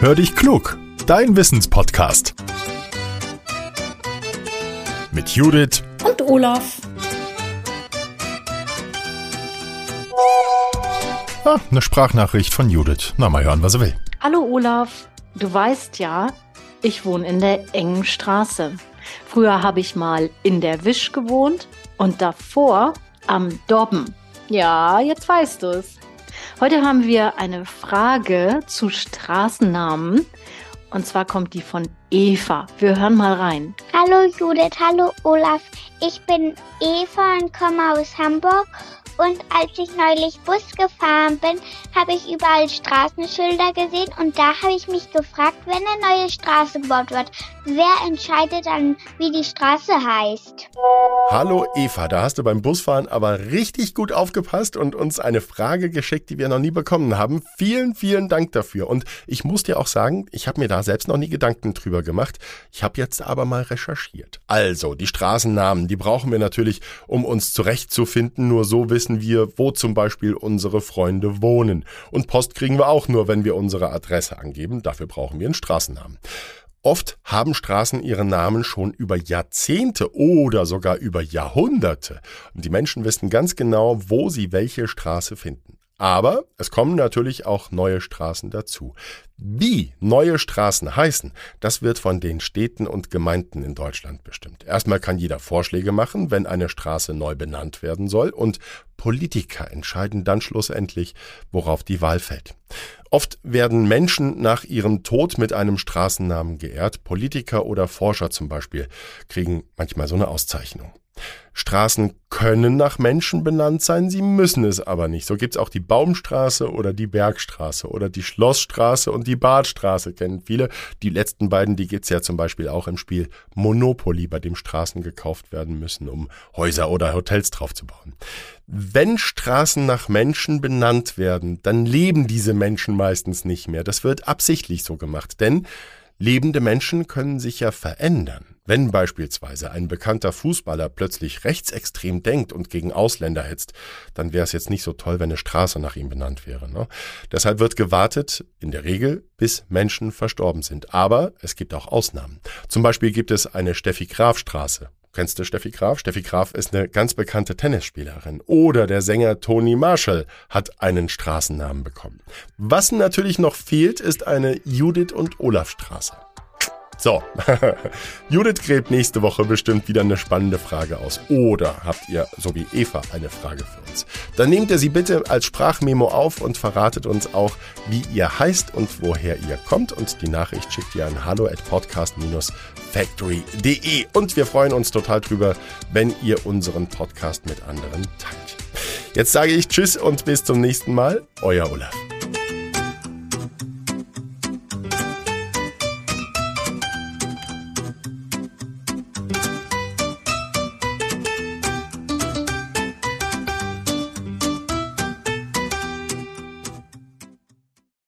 Hör dich klug, dein Wissenspodcast. Mit Judith und Olaf. Ah, eine Sprachnachricht von Judith. Na, mal hören, was er will. Hallo Olaf, du weißt ja, ich wohne in der engen Straße. Früher habe ich mal in der Wisch gewohnt und davor am Dobben. Ja, jetzt weißt du es. Heute haben wir eine Frage zu Straßennamen. Und zwar kommt die von Eva. Wir hören mal rein. Hallo Judith, hallo Olaf. Ich bin Eva und komme aus Hamburg und als ich neulich Bus gefahren bin, habe ich überall Straßenschilder gesehen und da habe ich mich gefragt, wenn eine neue Straße gebaut wird, wer entscheidet dann, wie die Straße heißt? Hallo Eva, da hast du beim Busfahren aber richtig gut aufgepasst und uns eine Frage geschickt, die wir noch nie bekommen haben. Vielen, vielen Dank dafür. Und ich muss dir auch sagen, ich habe mir da selbst noch nie Gedanken drüber gemacht. Ich habe jetzt aber mal recherchiert. Also, die Straßennamen, die brauchen wir natürlich, um uns zurechtzufinden. Nur so wissen wissen wir, wo zum Beispiel unsere Freunde wohnen. Und Post kriegen wir auch nur, wenn wir unsere Adresse angeben. Dafür brauchen wir einen Straßennamen. Oft haben Straßen ihren Namen schon über Jahrzehnte oder sogar über Jahrhunderte. Und die Menschen wissen ganz genau, wo sie welche Straße finden. Aber es kommen natürlich auch neue Straßen dazu. Wie neue Straßen heißen, das wird von den Städten und Gemeinden in Deutschland bestimmt. Erstmal kann jeder Vorschläge machen, wenn eine Straße neu benannt werden soll, und Politiker entscheiden dann schlussendlich, worauf die Wahl fällt. Oft werden Menschen nach ihrem Tod mit einem Straßennamen geehrt. Politiker oder Forscher zum Beispiel kriegen manchmal so eine Auszeichnung. Straßen können nach Menschen benannt sein, sie müssen es aber nicht. So gibt's auch die Baumstraße oder die Bergstraße oder die Schlossstraße und die Badstraße, kennen viele. Die letzten beiden, die gibt's ja zum Beispiel auch im Spiel Monopoly, bei dem Straßen gekauft werden müssen, um Häuser oder Hotels draufzubauen. Wenn Straßen nach Menschen benannt werden, dann leben diese Menschen meistens nicht mehr. Das wird absichtlich so gemacht, denn lebende Menschen können sich ja verändern. Wenn beispielsweise ein bekannter Fußballer plötzlich rechtsextrem denkt und gegen Ausländer hetzt, dann wäre es jetzt nicht so toll, wenn eine Straße nach ihm benannt wäre. Ne? Deshalb wird gewartet, in der Regel, bis Menschen verstorben sind. Aber es gibt auch Ausnahmen. Zum Beispiel gibt es eine Steffi Graf Straße. Kennst du Steffi Graf? Steffi Graf ist eine ganz bekannte Tennisspielerin. Oder der Sänger Tony Marshall hat einen Straßennamen bekommen. Was natürlich noch fehlt, ist eine Judith und Olaf Straße. So, Judith gräbt nächste Woche bestimmt wieder eine spannende Frage aus. Oder habt ihr, so wie Eva, eine Frage für uns? Dann nehmt ihr sie bitte als Sprachmemo auf und verratet uns auch, wie ihr heißt und woher ihr kommt. Und die Nachricht schickt ihr an hallo at podcast-factory.de. Und wir freuen uns total drüber, wenn ihr unseren Podcast mit anderen teilt. Jetzt sage ich Tschüss und bis zum nächsten Mal. Euer Olaf.